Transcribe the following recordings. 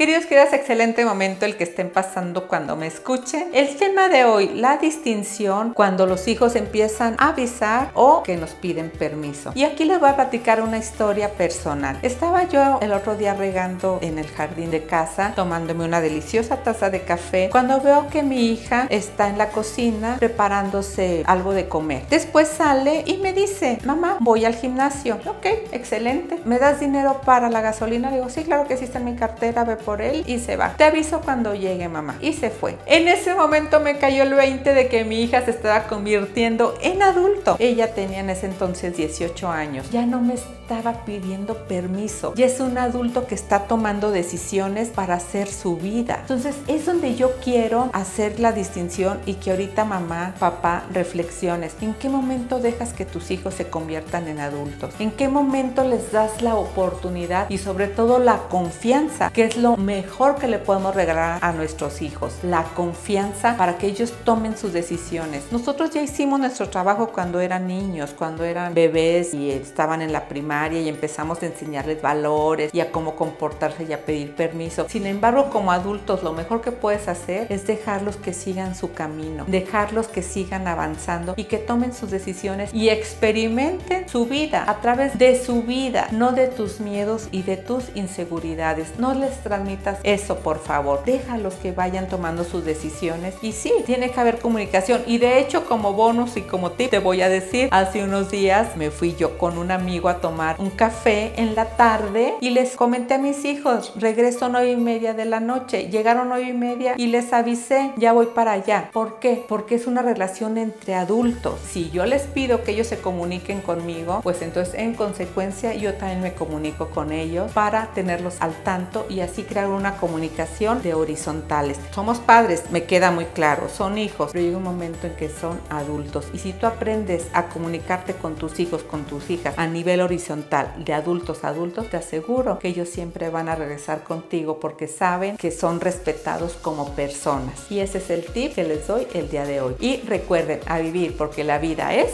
Queridos, queridas, excelente momento el que estén pasando cuando me escuchen. El tema de hoy, la distinción cuando los hijos empiezan a avisar o que nos piden permiso. Y aquí les voy a platicar una historia personal. Estaba yo el otro día regando en el jardín de casa, tomándome una deliciosa taza de café, cuando veo que mi hija está en la cocina preparándose algo de comer. Después sale y me dice, mamá, voy al gimnasio. Ok, excelente. ¿Me das dinero para la gasolina? Le digo, sí, claro que sí está en mi cartera, ve por él y se va. Te aviso cuando llegue mamá. Y se fue. En ese momento me cayó el 20 de que mi hija se estaba convirtiendo en adulto. Ella tenía en ese entonces 18 años. Ya no me estaba pidiendo permiso. Ya es un adulto que está tomando decisiones para hacer su vida. Entonces es donde yo quiero hacer la distinción y que ahorita mamá, papá, reflexiones. ¿En qué momento dejas que tus hijos se conviertan en adultos? ¿En qué momento les das la oportunidad y sobre todo la confianza, que es lo mejor que le podemos regalar a nuestros hijos? La confianza para que ellos tomen sus decisiones. Nosotros ya hicimos nuestro trabajo cuando eran niños, cuando eran bebés y estaban en la primaria y empezamos a enseñarles valores y a cómo comportarse y a pedir permiso. Sin embargo, como adultos, lo mejor que puedes hacer es dejarlos que sigan su camino, dejarlos que sigan avanzando y que tomen sus decisiones y experimenten su vida a través de su vida, no de tus miedos y de tus inseguridades. No les transmitas eso, por favor. Déjalos que vayan tomando sus decisiones y sí, tiene que haber comunicación. Y de hecho, como bonus y como tip, te voy a decir, hace unos días me fui yo con un amigo a tomar un café en la tarde y les comenté a mis hijos, regreso nueve y media de la noche. Llegaron nueve y media y les avisé, ya voy para allá. ¿Por qué? Porque es una relación entre adultos. Si yo les pido que ellos se comuniquen conmigo, pues entonces en consecuencia yo también me comunico con ellos para tenerlos al tanto y así crear una comunicación de horizontales. Somos padres, me queda muy claro, son hijos, pero llega un momento en que son adultos y si tú aprendes a comunicarte con tus hijos, con tus hijas a nivel horizontal, de adultos a adultos, te aseguro que ellos siempre van a regresar contigo porque saben que son respetados como personas. Y ese es el tip que les doy el día de hoy. Y recuerden a vivir porque la vida es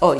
hoy.